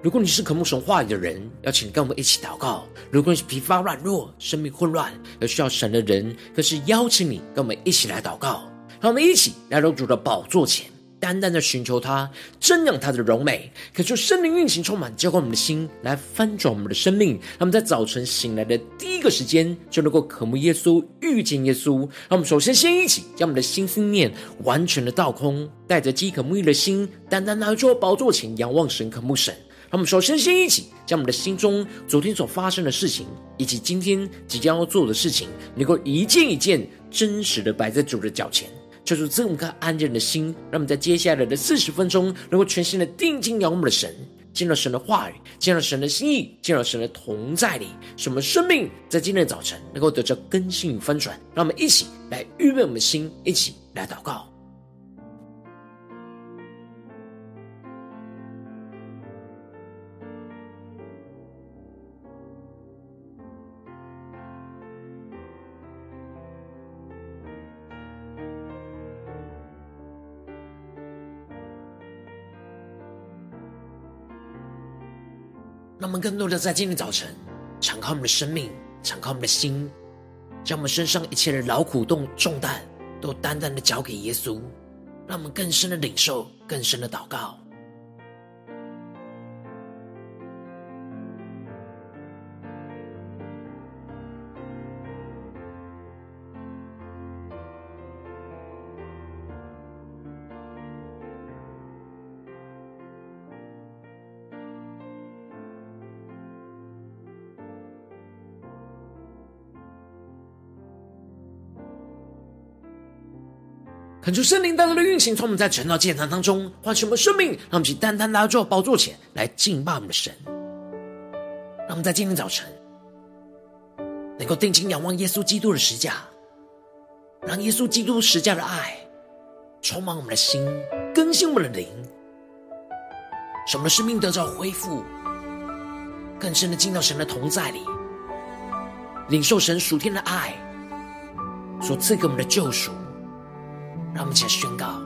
如果你是渴慕神话语的人，邀请跟我们一起祷告；如果你是疲乏软弱、生命混乱而需要神的人，更是邀请你跟我们一起来祷告。让我们一起来到主的宝座前，单单的寻求他，瞻仰他的荣美，可就圣灵运行充满，浇灌我们的心，来翻转我们的生命。让我们在早晨醒来的第一个时间，就能够渴慕耶稣、遇见耶稣。让我们首先先一起将我们的心思念完全的倒空，带着饥渴沐浴的心，单单来到宝座前仰望神、渴慕神。让我们首先先一起将我们的心中昨天所发生的事情，以及今天即将要做的事情，能够一件一件真实的摆在主的脚前，就是这么个安静的心。让我们在接下来的四十分钟，能够全心的定睛仰望我们的神，见到神的话语，见到神的心意，见到神的同在里，使我们生命在今天的早晨能够得着更新与翻转。让我们一起来预备我们的心，一起来祷告。我们更多的在今天早晨，敞开我们的生命，敞开我们的心，将我们身上一切的劳苦重重担，都单单的交给耶稣，让我们更深的领受，更深的祷告。主圣灵大大的运行，从我们在晨祷祭坛当中唤醒我们生命，让我们去单单来到宝座前来敬拜我们的神。让我们在今天早晨能够定睛仰望耶稣基督的十架，让耶稣基督十架的爱充满我们的心，更新我们的灵，使我们的生命得到恢复，更深的进到神的同在里，领受神属天的爱所赐给我们的救赎。让我们一起来宣告：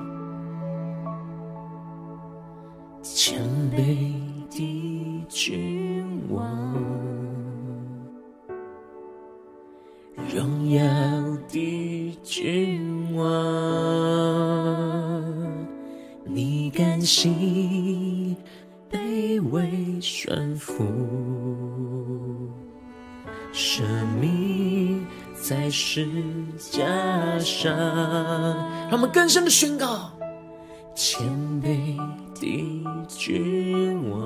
谦卑的君王，荣耀的君王，你甘心卑微顺服，舍命。在十架上，让我们更深的宣告：谦卑的君王，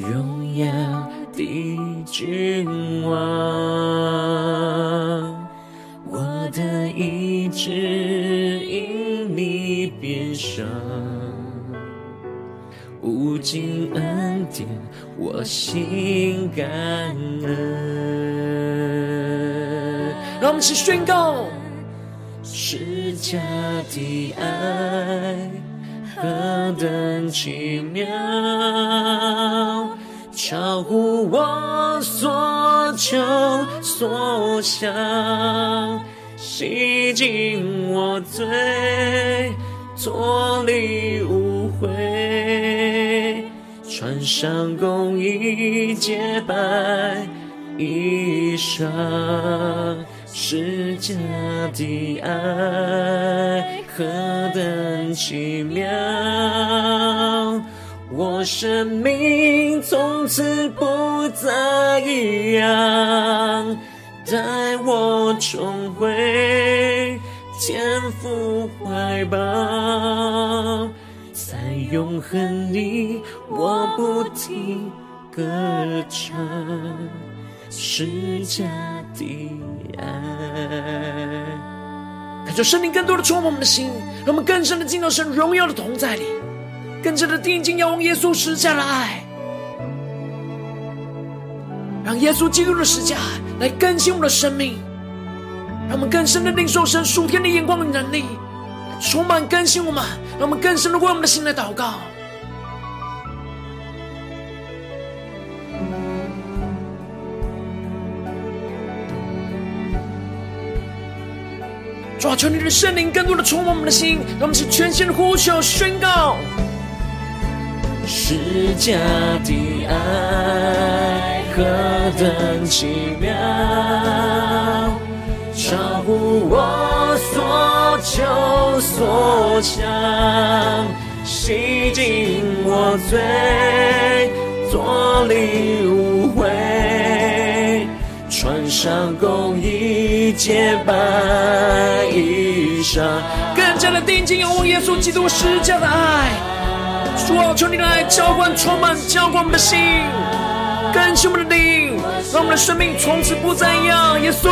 荣耀的君王，我的意志因你变伤。无尽恩典，我心感恩。让我们一起宣告：十架的爱何等奇妙，超乎我所求所想，洗净我罪，脱离污秽，穿上公义洁白衣裳，世界的爱何等奇妙，我生命从此不再一样，带我重回。天父怀抱，永恒里，我不停歌唱十架的爱。感受圣灵更多的充满我们的心，让我们更深的进到神荣耀的同在里，更深的定睛仰望耶稣十架的爱，让耶稣基督的十架来更新我们的生命。让我们更深的领受神属天的眼光与能力，充满更新我们。让我们更深的为我们的心来祷告。主啊，求你的圣灵更多的充满我们的心，让我们是全新的呼求宣告。十架的爱何等奇妙，超乎我所求所想，洗净我罪，做你无悔，穿上公义洁白衣裳，更加的定睛仰望耶稣基督施加的爱。主啊，求你来浇灌、充满、浇灌我们的心，更新我们的灵，让我们的生命从此不再一样。耶稣，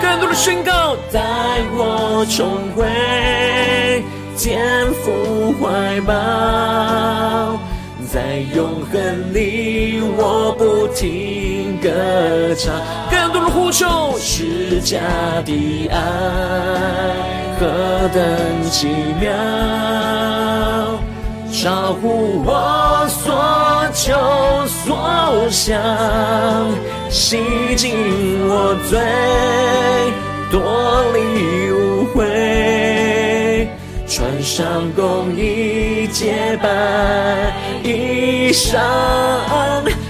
更多的宣告，带我重回天父怀抱，在永恒里我不停歌唱。更多的呼求，十架的爱。何等奇妙，超乎我所求所想，洗净我罪，脱离污秽，穿上公义洁白衣裳，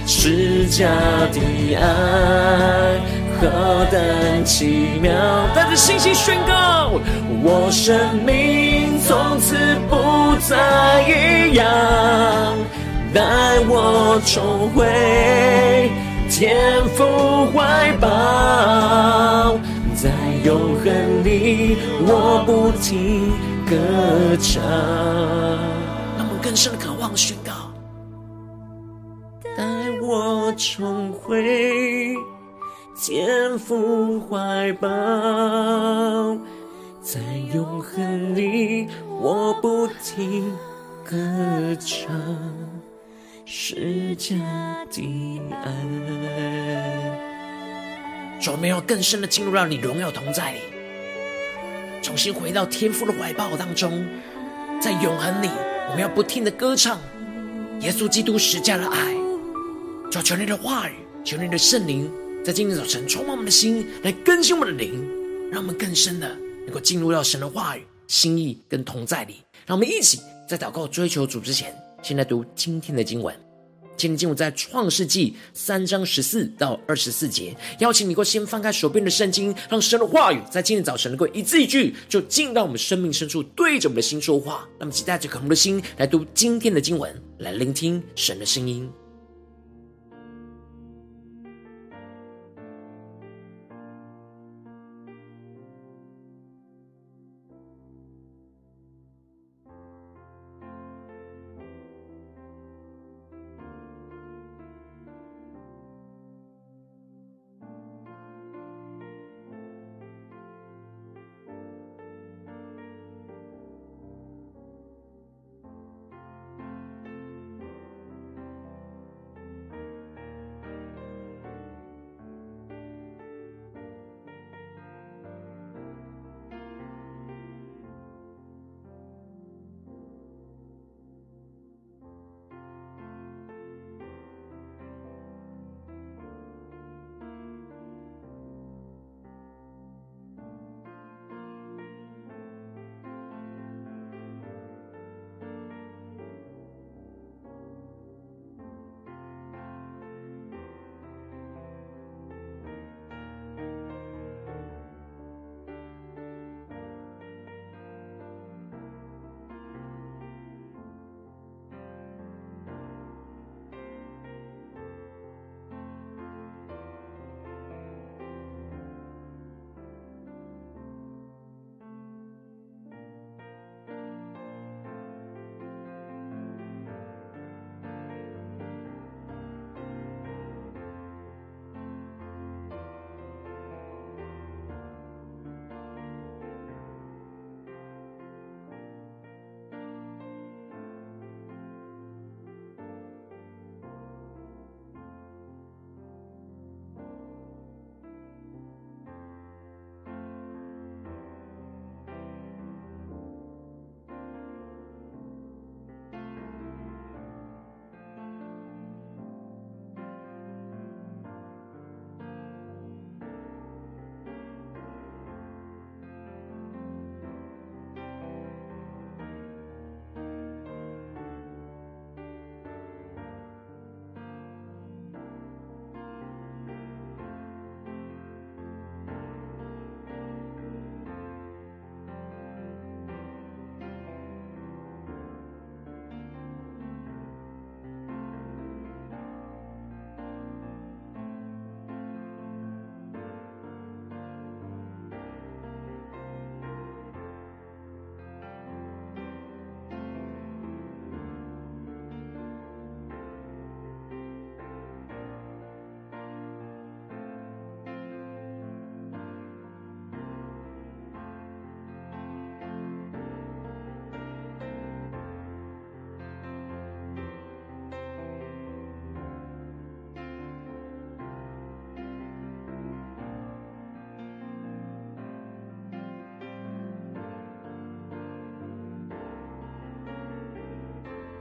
十架的爱。何等奇妙！带着信心宣告，我生命从此不再一样。带我重回天父怀抱，在永恒里我不停歌唱。让我们更深的渴望宣告，带我重回。天父怀抱，在永恒里，我不停歌唱，十架的爱。主，我们要更深的进入到你荣耀同在里，重新回到天父的怀抱当中，在永恒里，我们要不停的歌唱耶稣基督十架的爱。求求你的话语，求你的圣灵。在今天早晨，充满我们的心，来更新我们的灵，让我们更深的能够进入到神的话语、心意跟同在里。让我们一起在祷告追求主之前，先来读今天的经文。今天经文在创世纪三章十四到二十四节。邀请你能够先翻开手边的圣经，让神的话语在今天早晨能够一字一句，就进到我们生命深处，对着我们的心说话。那么，期待着渴慕的心来读今天的经文，来聆听神的声音。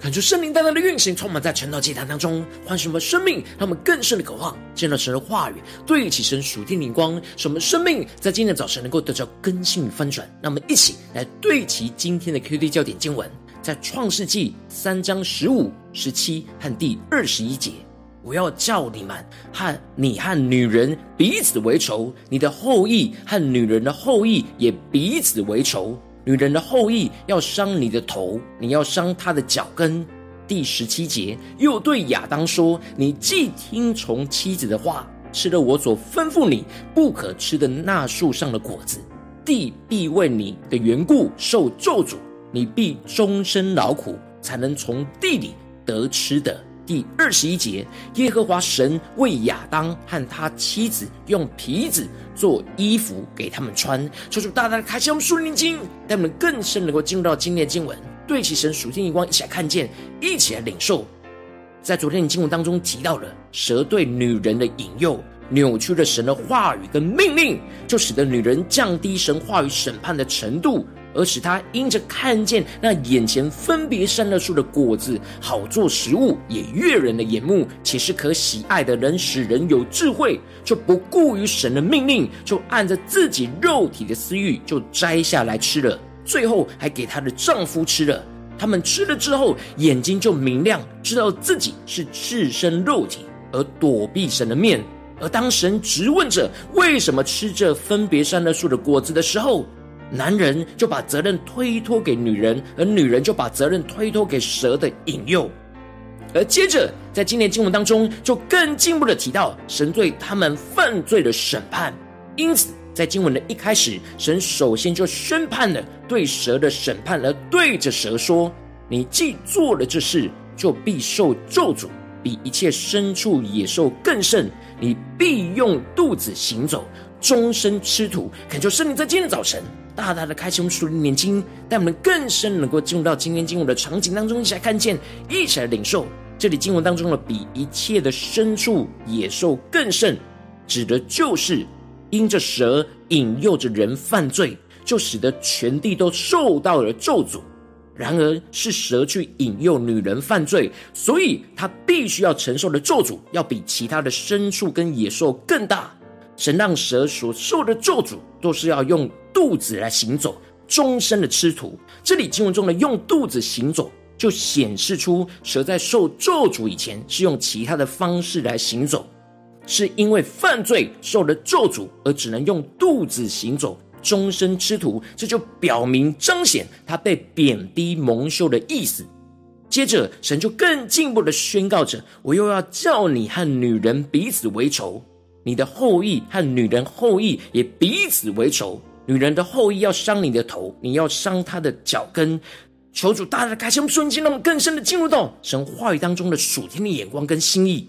感受圣灵大大的运行，充满在晨祷祭坛当中，唤醒我们生命，让我们更深的渴望见到神的话语，对齐神属天灵光，使我们生命在今天早晨能够得到更新与翻转。让我们一起来对齐今天的 QD 焦点经文，在创世纪三章十五、十七和第二十一节。我要叫你们和你和女人彼此为仇，你的后裔和女人的后裔也彼此为仇。女人的后裔要伤你的头，你要伤她的脚跟。第十七节又对亚当说：“你既听从妻子的话，吃了我所吩咐你不可吃的那树上的果子，地必为你的缘故受咒诅，你必终身劳苦，才能从地里得吃的。”第二十一节，耶和华神为亚当和他妻子用皮子做衣服给他们穿。求主大大的开启我们属灵经，让我们更深能够进入到今天的经文，对齐神属天眼光，一起来看见，一起来领受。在昨天的经文当中提到了蛇对女人的引诱，扭曲了神的话语跟命令，就使得女人降低神话语审判的程度。而使他因着看见那眼前分别善恶树的果子好做食物，也悦人的眼目，且是可喜爱的人，使人有智慧，就不顾于神的命令，就按着自己肉体的私欲，就摘下来吃了。最后还给她的丈夫吃了。他们吃了之后，眼睛就明亮，知道自己是赤身肉体，而躲避神的面。而当神质问着为什么吃这分别善恶树的果子的时候，男人就把责任推脱给女人，而女人就把责任推脱给蛇的引诱。而接着，在今天经文当中，就更进一步的提到神对他们犯罪的审判。因此，在经文的一开始，神首先就宣判了对蛇的审判，而对着蛇说：“你既做了这事，就必受咒诅，比一切牲畜野兽更甚。你必用肚子行走，终身吃土。”恳求圣灵在今天早晨。大大的开启我们属灵眼睛，带我们更深能够进入到今天经文的场景当中，一起来看见，一起来领受这里经文当中的比一切的牲畜野兽更甚，指的就是因着蛇引诱着人犯罪，就使得全地都受到了咒诅。然而是蛇去引诱女人犯罪，所以他必须要承受的咒诅要比其他的牲畜跟野兽更大。神让蛇所受的咒诅都是要用肚子来行走，终身的吃土。这里经文中的用肚子行走，就显示出蛇在受咒诅以前是用其他的方式来行走，是因为犯罪受了咒诅而只能用肚子行走，终身吃土。这就表明彰显他被贬低蒙羞的意思。接着，神就更进一步的宣告着：“我又要叫你和女人彼此为仇。”你的后裔和女人后裔也彼此为仇，女人的后裔要伤你的头，你要伤她的脚跟。求主大大开启我们瞬间，让我们更深的进入到神话语当中的属天的眼光跟心意。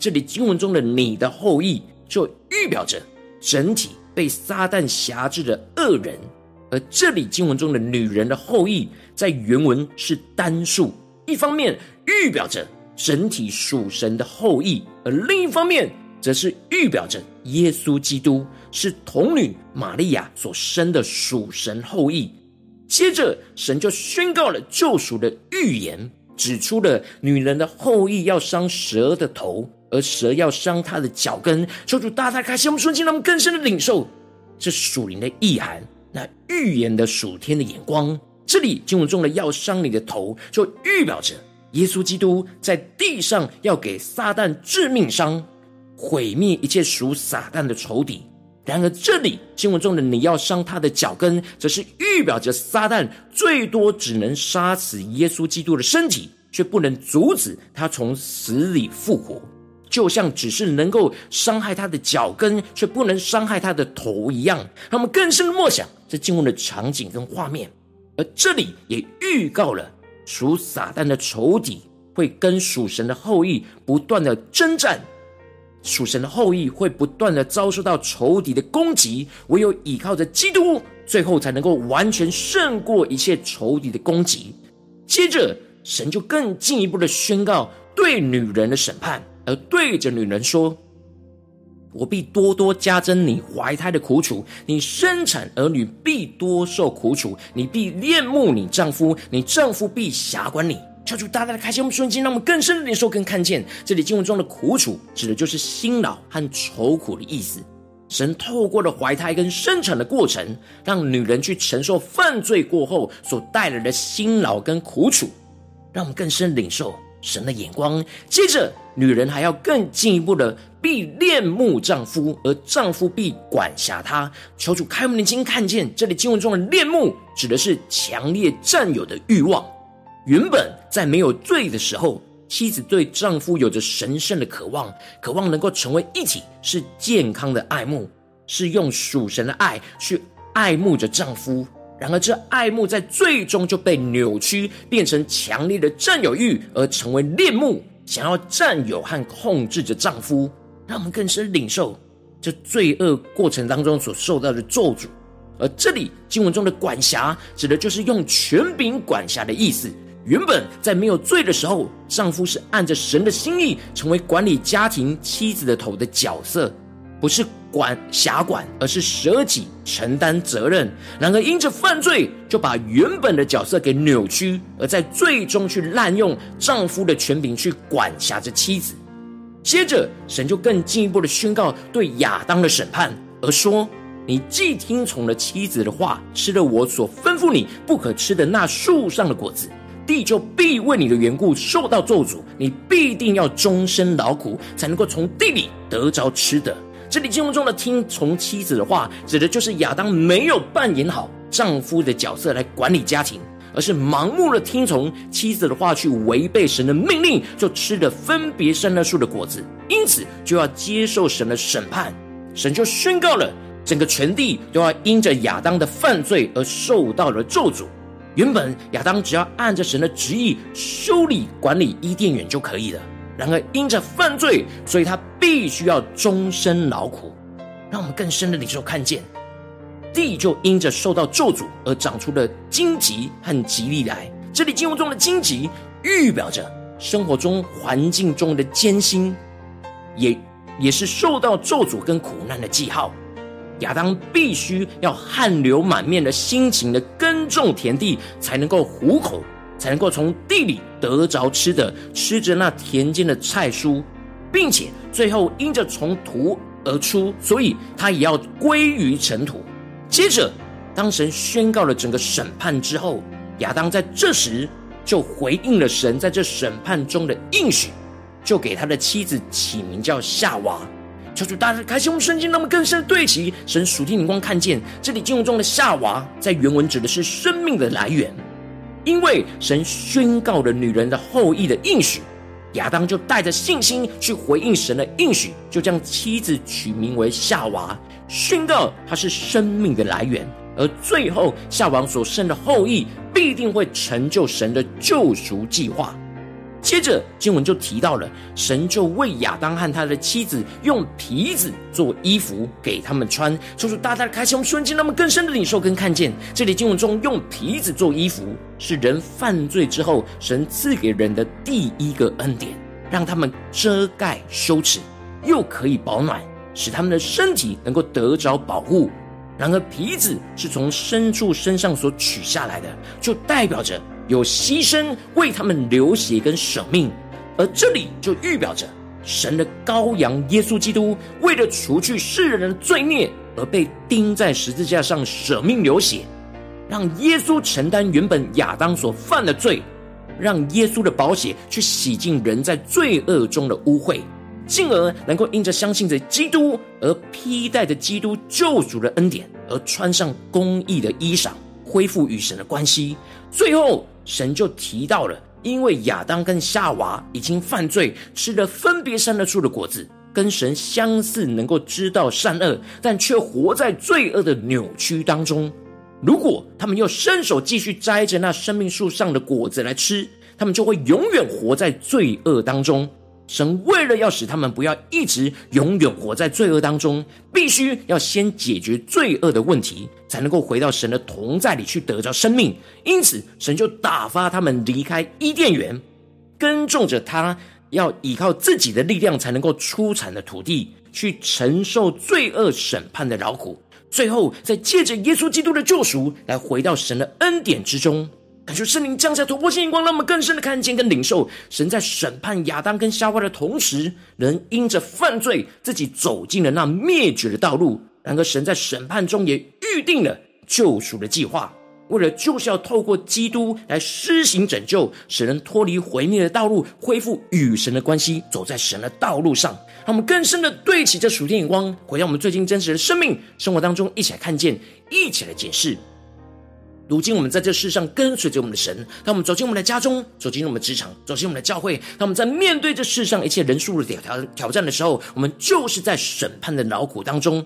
这里经文中的你的后裔，就预表着整体被撒旦辖制的恶人；而这里经文中的女人的后裔，在原文是单数，一方面预表着整体属神的后裔，而另一方面。则是预表着耶稣基督是童女玛利亚所生的属神后裔。接着，神就宣告了救赎的预言，指出了女人的后裔要伤蛇的头，而蛇要伤她的脚跟。求主大大开心我们瞬间，让我们更深的领受这属灵的意涵，那预言的属天的眼光。这里经文中的要伤你的头，就预表着耶稣基督在地上要给撒旦致命伤。毁灭一切属撒旦的仇敌。然而，这里经文中的你要伤他的脚跟，则是预表着撒旦最多只能杀死耶稣基督的身体，却不能阻止他从死里复活。就像只是能够伤害他的脚跟，却不能伤害他的头一样。让我们更深的默想这经文的场景跟画面。而这里也预告了属撒旦的仇敌会跟属神的后裔不断的征战。属神的后裔会不断的遭受到仇敌的攻击，唯有依靠着基督，最后才能够完全胜过一切仇敌的攻击。接着，神就更进一步的宣告对女人的审判，而对着女人说：“我必多多加增你怀胎的苦楚，你生产儿女必多受苦楚，你必恋慕你丈夫，你丈夫必辖管你。”敲出大大的开心，我们瞬间让我们更深的领受、更看见这里经文中的苦楚，指的就是辛劳和愁苦的意思。神透过了怀胎跟生产的过程，让女人去承受犯罪过后所带来的辛劳跟苦楚，让我们更深领受神的眼光。接着，女人还要更进一步的必恋慕丈夫，而丈夫必管辖她。求主开我们的睛，看见这里经文中的恋慕，指的是强烈占有的欲望。原本在没有罪的时候。妻子对丈夫有着神圣的渴望，渴望能够成为一体，是健康的爱慕，是用属神的爱去爱慕着丈夫。然而，这爱慕在最终就被扭曲，变成强烈的占有欲，而成为恋慕，想要占有和控制着丈夫，让我们更深领受这罪恶过程当中所受到的咒诅。而这里经文中的管辖，指的就是用权柄管辖的意思。原本在没有罪的时候，丈夫是按着神的心意成为管理家庭妻子的头的角色，不是管辖管，而是舍己承担责任。然而因着犯罪，就把原本的角色给扭曲，而在最终去滥用丈夫的权柄去管辖着妻子。接着，神就更进一步的宣告对亚当的审判，而说：“你既听从了妻子的话，吃了我所吩咐你不可吃的那树上的果子。”地就必为你的缘故受到咒诅，你必定要终身劳苦，才能够从地里得着吃的。这里经文中的听从妻子的话，指的就是亚当没有扮演好丈夫的角色来管理家庭，而是盲目的听从妻子的话，去违背神的命令，就吃了分别善恶树的果子，因此就要接受神的审判。神就宣告了，整个全地都要因着亚当的犯罪而受到了咒诅。原本亚当只要按着神的旨意修理管理伊甸园就可以了，然而因着犯罪，所以他必须要终身劳苦。让我们更深的领受看见，地就因着受到咒诅而长出了荆棘和蒺藜来。这里经文中的荆棘预表着生活中环境中的艰辛，也也是受到咒诅跟苦难的记号。亚当必须要汗流满面的辛勤的耕种田地，才能够糊口，才能够从地里得着吃的，吃着那田间的菜蔬，并且最后因着从土而出，所以他也要归于尘土。接着，当神宣告了整个审判之后，亚当在这时就回应了神在这审判中的应许，就给他的妻子起名叫夏娃。求主大大开启我们圣经，让我们更深的对齐神属天灵光，看见这里经文中的夏娃，在原文指的是生命的来源。因为神宣告了女人的后裔的应许，亚当就带着信心去回应神的应许，就将妻子取名为夏娃，宣告她是生命的来源。而最后，夏娃所生的后裔必定会成就神的救赎计划。接着经文就提到了，神就为亚当和他的妻子用皮子做衣服给他们穿，说出大大的开启，我们瞬间那么更深的领受跟看见。这里经文中用皮子做衣服，是人犯罪之后神赐给人的第一个恩典，让他们遮盖羞耻，又可以保暖，使他们的身体能够得着保护。然而皮子是从牲畜身上所取下来的，就代表着。有牺牲为他们流血跟舍命，而这里就预表着神的羔羊耶稣基督，为了除去世人的罪孽而被钉在十字架上舍命流血，让耶稣承担原本亚当所犯的罪，让耶稣的宝血去洗净人在罪恶中的污秽，进而能够因着相信着基督而披戴着基督救赎的恩典，而穿上公义的衣裳，恢复与神的关系，最后。神就提到了，因为亚当跟夏娃已经犯罪，吃了分别善恶树的果子，跟神相似，能够知道善恶，但却活在罪恶的扭曲当中。如果他们又伸手继续摘着那生命树上的果子来吃，他们就会永远活在罪恶当中。神为了要使他们不要一直永远活在罪恶当中，必须要先解决罪恶的问题，才能够回到神的同在里去得着生命。因此，神就打发他们离开伊甸园，耕种着他要依靠自己的力量才能够出产的土地，去承受罪恶审判的劳苦。最后，再借着耶稣基督的救赎，来回到神的恩典之中。感谢圣灵降下突破性眼光，让我们更深的看见跟领受神在审判亚当跟夏娃的同时，人因着犯罪自己走进了那灭绝的道路。然而，神在审判中也预定了救赎的计划，为了就是要透过基督来施行拯救，使人脱离毁灭的道路，恢复与神的关系，走在神的道路上。让我们更深的对齐这属天眼光，回到我们最近真实的生命生活当中，一起来看见，一起来解释。如今我们在这世上跟随着我们的神，当我们走进我们的家中，走进我们的职场，走进我们的教会，当我们在面对这世上一切人数的挑挑战的时候，我们就是在审判的劳苦当中。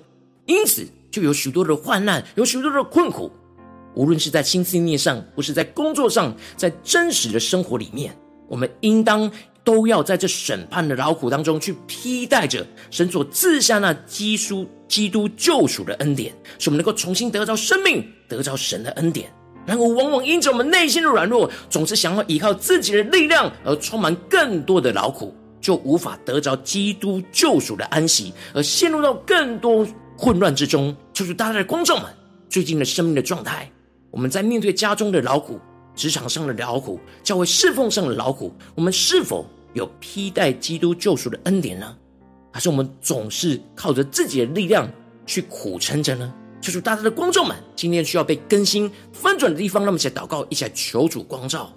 因此，就有许多的患难，有许多的困苦。无论是在心思念上，或是在工作上，在真实的生活里面，我们应当都要在这审判的劳苦当中，去披戴着神所赐下那基督基督救赎的恩典，使我们能够重新得着生命，得着神的恩典。然而，往往因着我们内心的软弱，总是想要依靠自己的力量，而充满更多的劳苦，就无法得着基督救赎的安息，而陷入到更多混乱之中，求主大家的光照们最近的生命的状态。我们在面对家中的劳苦、职场上的劳苦、教会侍奉上的劳苦，我们是否有披戴基督救赎的恩典呢？还是我们总是靠着自己的力量去苦撑着呢？求主大大的光照们，今天需要被更新翻转的地方，让我们一起祷告，一起来求主光照。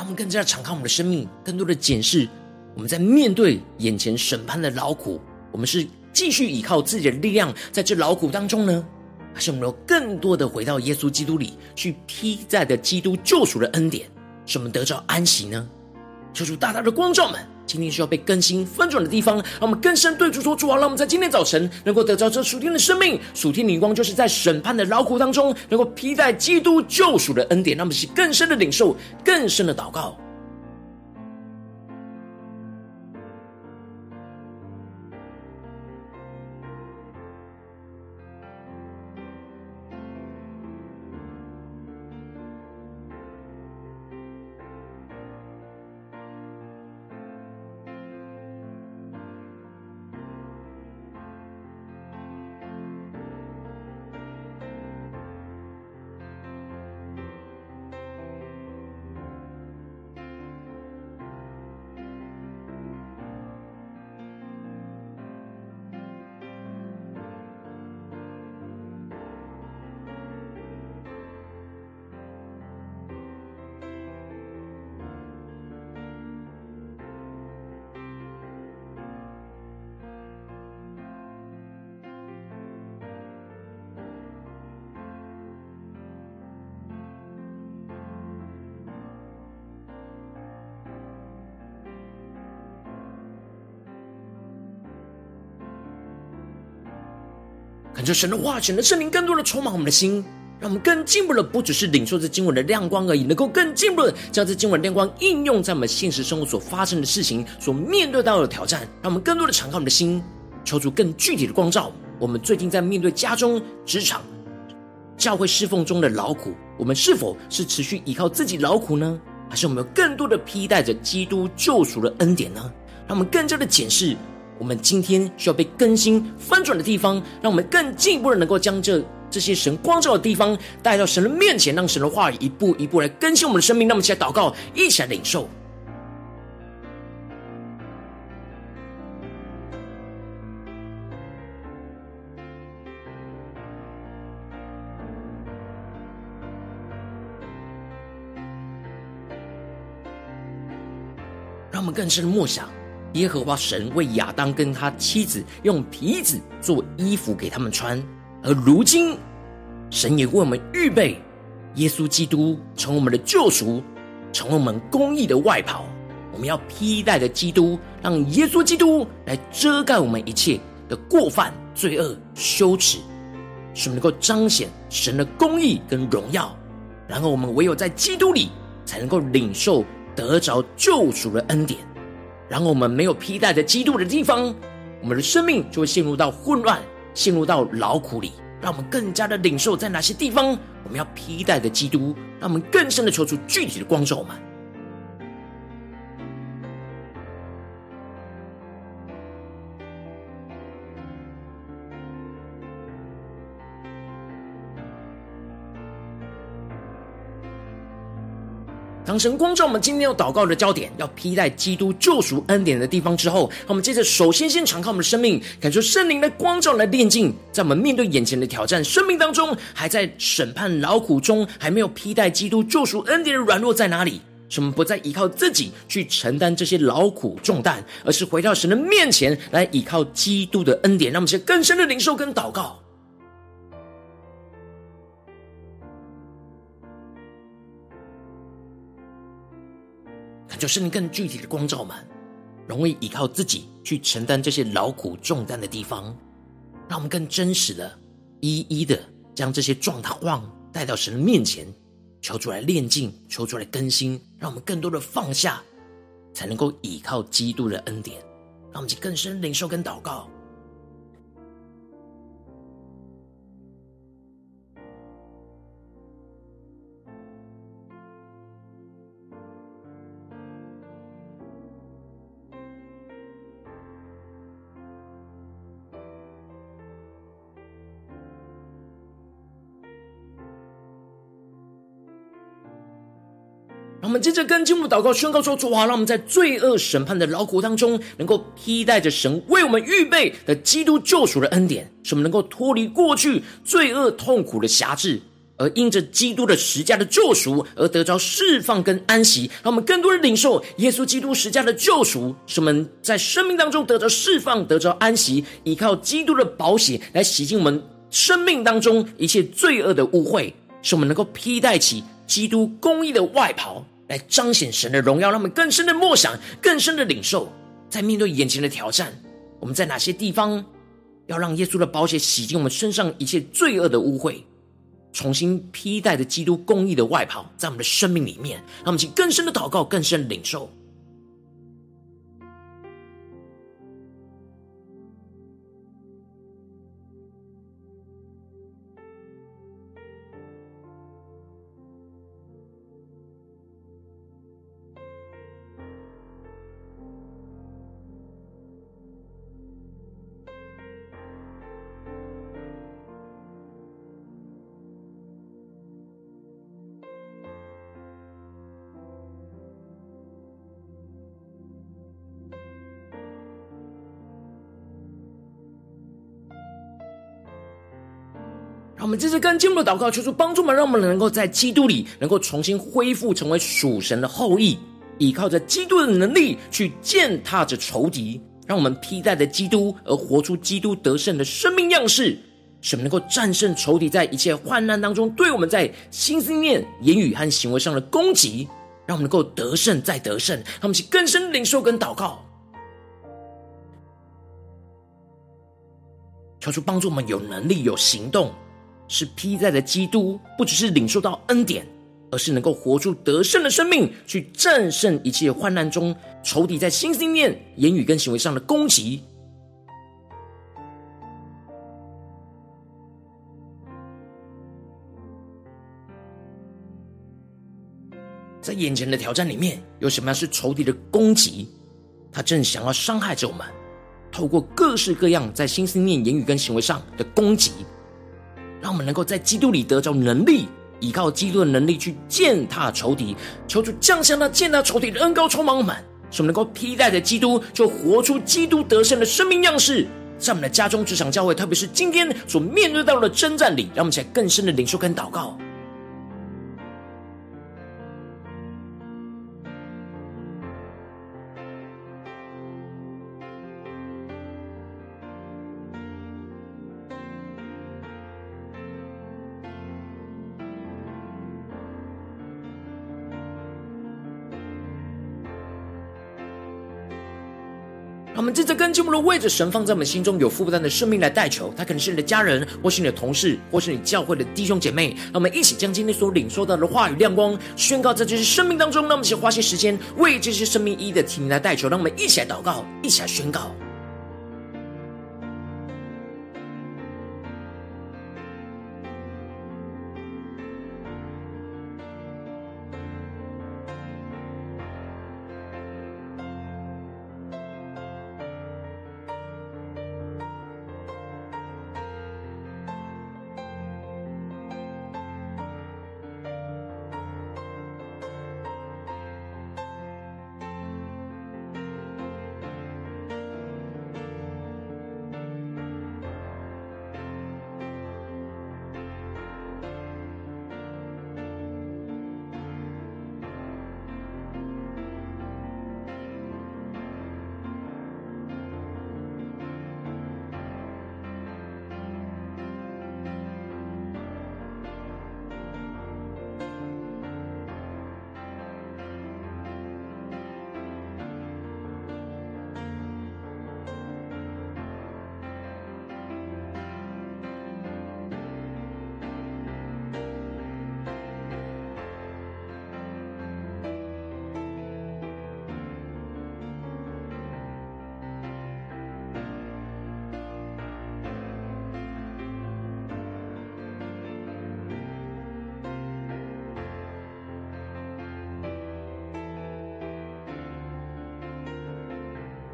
他们更加敞开我们的生命，更多的检视我们在面对眼前审判的劳苦，我们是继续依靠自己的力量在这劳苦当中呢，还是我们有更多的回到耶稣基督里去披在的基督救赎的恩典，使我们得着安息呢？求主大大的光照们，今天需要被更新翻转的地方，让我们更深对主说：主啊，让我们在今天早晨能够得着这属天的生命，属天的光，就是在审判的劳苦当中，能够披戴基督救赎的恩典，让我们是更深的领受，更深的祷告。感谢神的话，神的圣灵更多的充满我们的心，让我们更进步的，不只是领受这经文的亮光而已，能够更进步的将这经文亮光应用在我们现实生活所发生的事情、所面对到的挑战，让我们更多的敞开我们的心，求主更具体的光照。我们最近在面对家中、职场、教会侍奉中的劳苦，我们是否是持续依靠自己劳苦呢？还是我们有更多的披戴着基督救赎的恩典呢？让我们更加的检视。我们今天需要被更新翻转的地方，让我们更进一步的能够将这这些神光照的地方带到神的面前，让神的话语一步一步来更新我们的生命。让我们起来祷告，一起来领受，让我们更深的默想。耶和华神为亚当跟他妻子用皮子做衣服给他们穿，而如今神也为我们预备耶稣基督成为我们的救赎，成为我们公义的外袍。我们要披戴着基督，让耶稣基督来遮盖我们一切的过犯、罪恶、羞耻，使我们能够彰显神的公义跟荣耀。然后我们唯有在基督里，才能够领受得着救赎的恩典。然后我们没有披戴着基督的地方，我们的生命就会陷入到混乱，陷入到劳苦里。让我们更加的领受在哪些地方，我们要披戴的基督，让我们更深的求出具体的光照我们。当神光照我们今天要祷告的焦点，要披戴基督救赎恩典的地方之后，我们接着首先先敞开我们的生命，感受圣灵的光照来炼净，在我们面对眼前的挑战，生命当中还在审判劳苦中，还没有披戴基督救赎恩典的软弱在哪里？我们不再依靠自己去承担这些劳苦重担，而是回到神的面前来依靠基督的恩典，让我们先更深的灵受跟祷告。就是你更具体的光照们，容易依靠自己去承担这些劳苦重担的地方，让我们更真实的、一一的将这些状态况带到神的面前，求主来炼净，求主来更新，让我们更多的放下，才能够依靠基督的恩典，让我们去更深领受跟祷告。接着跟进入祷告宣告说：“主啊，让我们在罪恶审判的劳苦当中，能够披戴着神为我们预备的基督救赎的恩典，使我们能够脱离过去罪恶痛苦的辖制，而因着基督的十架的救赎而得着释放跟安息。让我们更多人领受耶稣基督十架的救赎，使我们在生命当中得着释放，得着安息，依靠基督的宝血来洗净我们生命当中一切罪恶的污秽，使我们能够披戴起基督公义的外袍。”来彰显神的荣耀，让我们更深的默想，更深的领受。在面对眼前的挑战，我们在哪些地方要让耶稣的宝血洗净我们身上一切罪恶的污秽，重新披戴着基督公义的外袍，在我们的生命里面，让我们请更深的祷告，更深的领受。这次更进步的祷告，求主帮助我们，让我们能够在基督里，能够重新恢复成为属神的后裔，依靠着基督的能力去践踏着仇敌，让我们披戴着基督而活出基督得胜的生命样式，使我们能够战胜仇敌在一切患难当中对我们在心思念、言语和行为上的攻击，让我们能够得胜再得胜，让我们去更深领受跟祷告，求主帮助我们有能力有行动。是披在的基督，不只是领受到恩典，而是能够活出得胜的生命，去战胜一切患难中仇敌在心、心念、言语跟行为上的攻击。在眼前的挑战里面，有什么样是仇敌的攻击？他正想要伤害着我们，透过各式各样在心、心念、言语跟行为上的攻击。让我们能够在基督里得着能力，依靠基督的能力去践踏仇敌，求主降下那践踏仇敌的恩高充满我们，使我们能够披戴着基督，就活出基督得胜的生命样式，在我们的家中、职场、教会，特别是今天所面对到的征战里，让我们起来更深的领受跟祷告。们正在跟进我们的位置神放在我们心中有负担的生命来代求，他可能是你的家人，或是你的同事，或是你教会的弟兄姐妹。让我们一起将今天所领受到的话语亮光宣告在这些生命当中。让我们一起花些时间为这些生命一一的提名来代求。让我们一起来祷告，一起来宣告。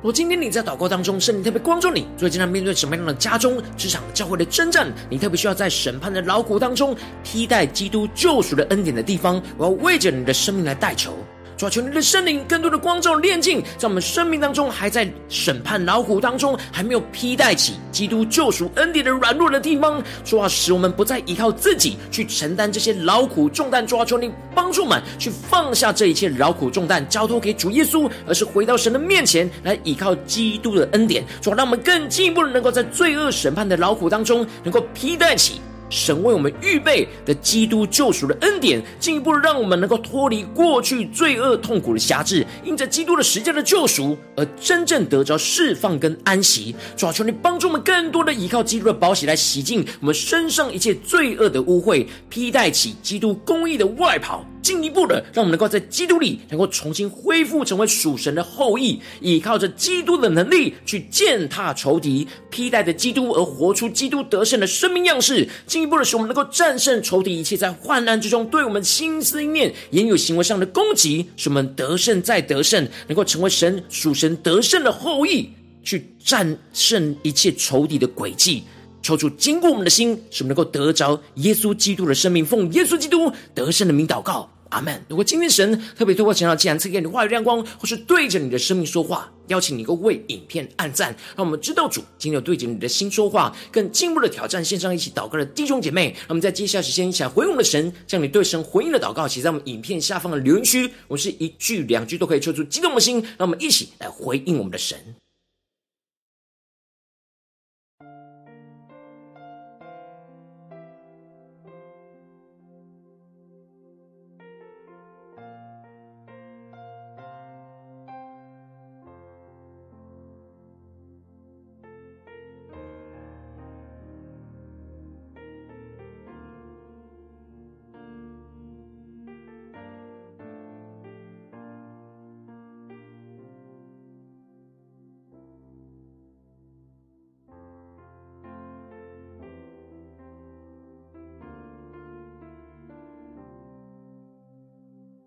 果今天你在祷告当中，圣灵特别光照你，最近在面对什么样的家中、职场、教会的征战，你特别需要在审判的劳苦当中替代基督救赎的恩典的地方，我要为着你的生命来代求。主啊，求你的圣灵更多的光照炼净，在我们生命当中还在审判劳苦当中，还没有披戴起基督救赎恩典的软弱的地方。主啊，使我们不再依靠自己去承担这些劳苦重担。主啊，求你帮助们去放下这一切劳苦重担，交托给主耶稣，而是回到神的面前来依靠基督的恩典。主啊，让我们更进一步的能够在罪恶审判的劳苦当中，能够披戴起。神为我们预备的基督救赎的恩典，进一步让我们能够脱离过去罪恶痛苦的辖制，因着基督的十架的救赎而真正得着释放跟安息。主啊，求你帮助我们更多的依靠基督的宝血来洗净我们身上一切罪恶的污秽，披戴起基督公义的外袍。进一步的，让我们能够在基督里能够重新恢复成为属神的后裔，依靠着基督的能力去践踏仇敌，披戴着基督而活出基督得胜的生命样式。进一步的使我们能够战胜仇敌一切在患难之中对我们心思意念、言语行为上的攻击，使我们得胜再得胜，能够成为神属神得胜的后裔，去战胜一切仇敌的诡计。求主坚固我们的心，使我们能够得着耶稣基督的生命，奉耶稣基督得胜的名祷告。阿门。如果今天神特别透过神道，既然赐给你话语亮光，或是对着你的生命说话，邀请你够为影片按赞，让我们知道主今天有对着你的心说话，更进一步的挑战线上一起祷告的弟兄姐妹。让我们在接下来时间一起来回应我们的神，将你对神回应的祷告写在我们影片下方的留言区。我是一句两句都可以抽出激动的心，让我们一起来回应我们的神。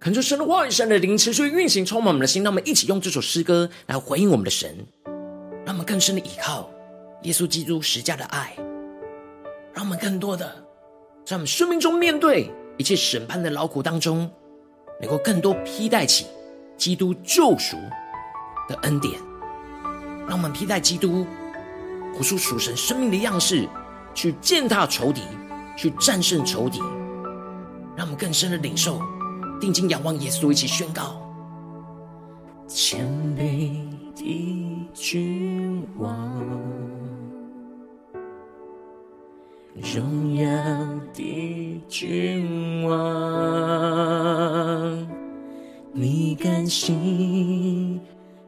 恳求神的话语、神的灵持续运行，充满我们的心。让我们一起用这首诗歌来回应我们的神，让我们更深的依靠耶稣基督十架的爱，让我们更多的在我们生命中面对一切审判的劳苦当中，能够更多披戴起基督救赎的恩典，让我们披戴基督，活出属神生命的样式，去践踏仇敌，去战胜仇敌，让我们更深的领受。定睛仰望耶稣，一起宣告：谦卑的君王，荣耀的君王，你甘心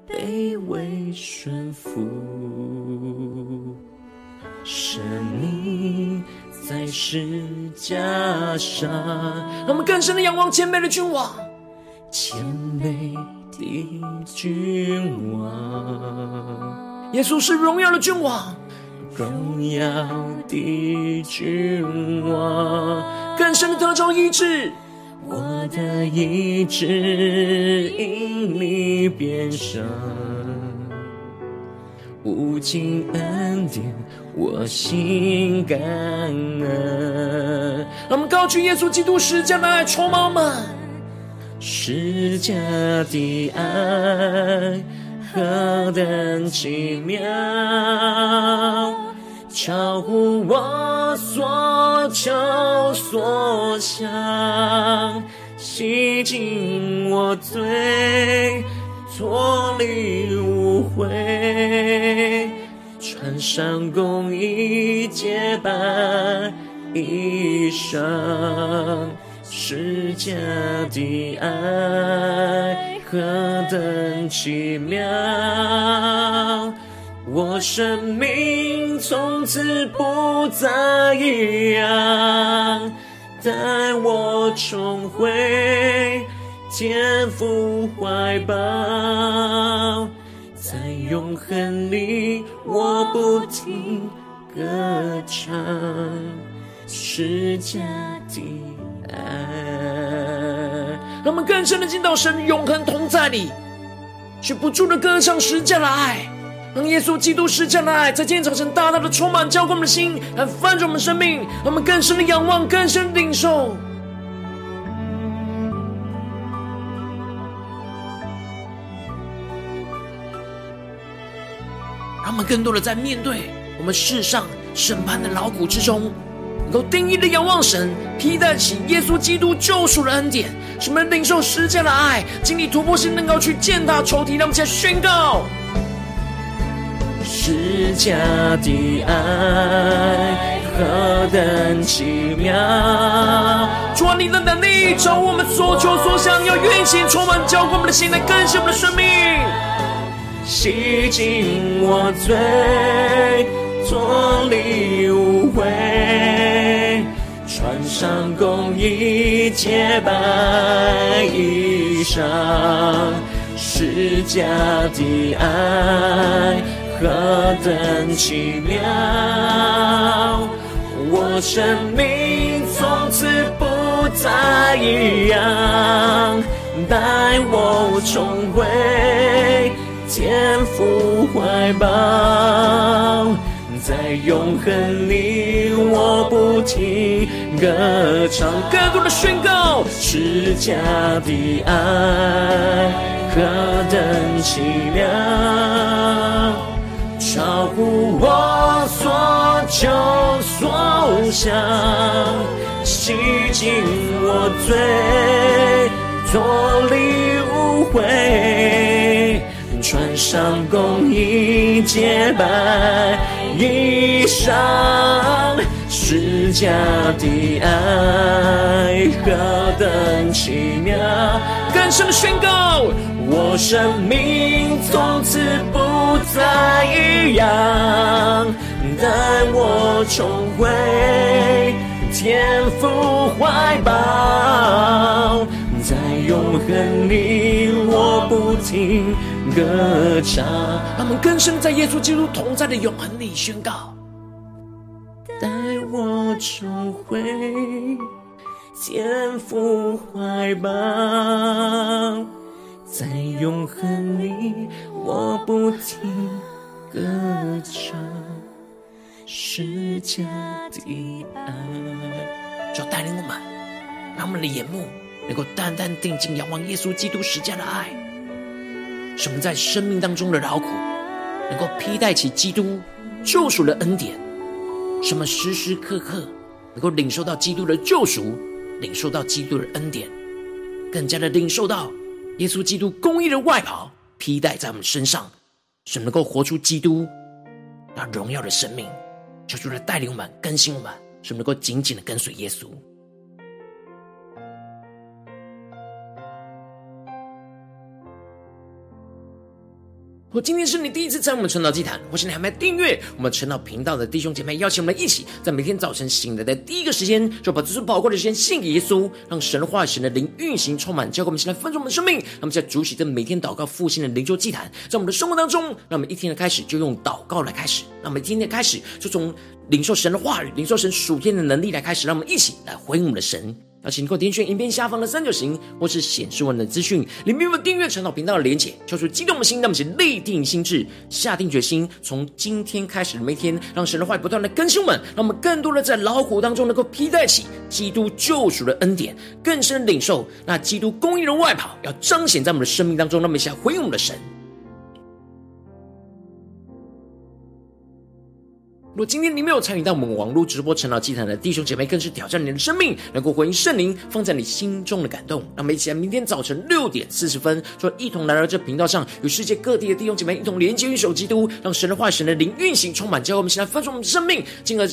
卑微顺服，生命在十架上，让我们更深的仰望谦卑的君王，谦卑的君王，耶稣是荣耀的君王，荣耀的君王，更深的得着医治，我的医治因你变生。无尽恩典，我心感恩。让我们高举耶稣基督十架的爱，充满我们。十架的爱何等奇妙，超乎我所求所想，洗净我罪。脱离污秽，穿上公义洁白衣裳，十架的爱何等奇妙！我生命从此不再一样，带我重回。天父怀抱，在永恒里，我不停歌唱，十架的爱。让我们更深的进到神永恒同在里，去不住的歌唱十架的爱，让耶稣基督十架的爱在今天早晨大大的充满浇灌我们的心，来翻转我们生命。让我们更深的仰望，更深的领受。让我们更多的在面对我们世上审判的劳苦之中，能够定义的仰望神，披戴起耶稣基督救赎的恩典，使我们领受世界的爱，经历突破性，能够去践踏仇敌。让我们再宣告：十架的爱何等奇妙！主啊，你的能力，照我们所求所想，要运行充满浇灌我们的心，来更新我们的生命。洗净我罪，脱离污秽，穿上公义洁白衣裳，十架的爱何等奇妙！我生命从此不再一样，带我重回。天父怀抱，在永恒里，我不停歌唱。更多的宣告，十架的爱何等奇妙，超乎我所求所想，洗净我罪，脱离污秽。穿上公义洁白衣裳，十架的爱何等奇妙！更深的宣告，我生命从此不再一样，带我重回天父怀抱，永恒里，我不停。歌唱，他们更深在耶稣基督同在的永恒里宣告，带我重回天父怀抱，在永恒里我不停歌唱，世界的爱，就带领我们，让我们的眼目能够淡淡定睛仰望耶稣基督十架的爱。使我们在生命当中的劳苦，能够披戴起基督救赎的恩典；什么时时刻刻能够领受到基督的救赎，领受到基督的恩典，更加的领受到耶稣基督公义的外袍披戴在我们身上，使能够活出基督那荣耀的生命。求主来带领我们、更新我们，使能够紧紧的跟随耶稣。我今天是你第一次在我们晨祷祭坛，或是你还没订阅我们晨祷频道的弟兄姐妹，邀请我们一起在每天早晨醒来的第一个时间，就把这最宝贵的时间献给耶稣，让神的话语、神的灵运行充满，教给我们现在丰盛我们的生命。那么在主起这每天祷告复兴的灵修祭坛，在我们的生活当中，让我们一天的开始就用祷告来开始，让我们今天的开始就从领受神的话语、领受神属天的能力来开始，让我们一起来回应我们的神。邀请你给我点选影片下方的三角形，或是显示文的资讯，里面有订阅陈老频道的连结，敲出激动的心，让我们一起立定心智，下定决心，从今天开始的每天，让神的话不断的更新我们，让我们更多的在劳苦当中能够披戴起基督救赎的恩典，更深领受那基督公义的外袍，要彰显在我们的生命当中，让我们一起来回应我们的神。如果今天你没有参与到我们网络直播成老祭坛的弟兄姐妹，更是挑战你的生命，能够回应圣灵放在你心中的感动。那我们一起来，明天早晨六点四十分，就一同来到这频道上，与世界各地的弟兄姐妹一同连接、运手基督，让神的话、神的灵运行充满，教我们现在分出我们的生命，进而。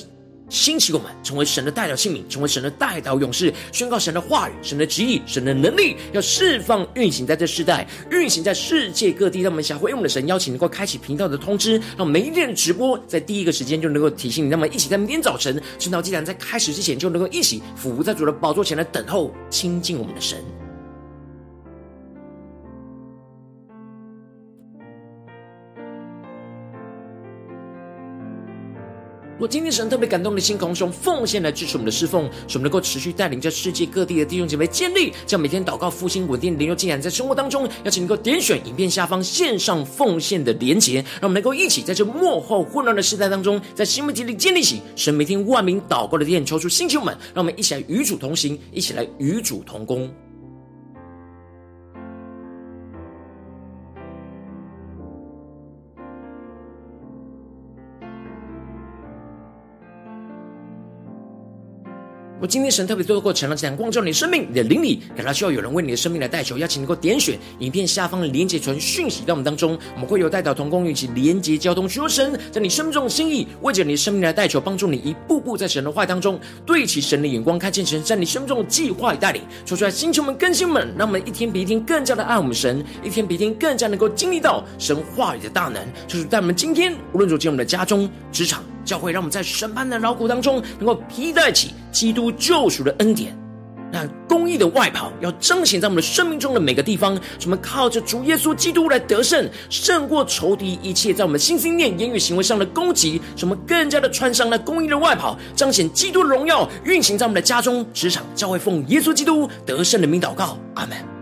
兴起我们，成为神的代表，性命，成为神的代表勇士，宣告神的话语、神的旨意、神的能力，要释放运行在这世代，运行在世界各地。让我们想回应我们的神，邀请能够开启频道的通知，让每一天的直播在第一个时间就能够提醒你。那么一起在明天早晨晨祷祭坛在开始之前，就能够一起伏在主的宝座前来等候亲近我们的神。若今天神特别感动的心，空用奉献来支持我们的侍奉，使我们能够持续带领着世界各地的弟兄姐妹建立，将每天祷告复兴稳定灵肉进展在生活当中。邀请能够点选影片下方线上奉献的连结，让我们能够一起在这幕后混乱的时代当中，在新媒体里建立起神每天万名祷告的殿，抽出星球们，让我们一起来与主同行，一起来与主同工。今天神特别透过晨祷祭坛光照你的生命，你的灵里感到需要有人为你的生命来代求，邀请能够点选影片下方的连结传讯息到我们当中，我们会有代祷同工一起连结交通，求神在你生命中的心意，为着你的生命来代求，帮助你一步步在神的话当中对齐神的眼光，看见神在你生命中的计划与带领，说出来星球们更新们，让我们一天比一天更加的爱我们神，一天比一天更加能够经历到神话语的大能，就是在我们今天无论走进我们的家中、职场。教会让我们在审判的劳苦当中，能够披戴起基督救赎的恩典，那公义的外袍要彰显在我们的生命中的每个地方。我们靠着主耶稣基督来得胜，胜过仇敌一切在我们心心念、言语、行为上的攻击。使我们更加的穿上那公义的外袍，彰显基督的荣耀，运行在我们的家中、职场。教会奉耶稣基督得胜的名祷告，阿门。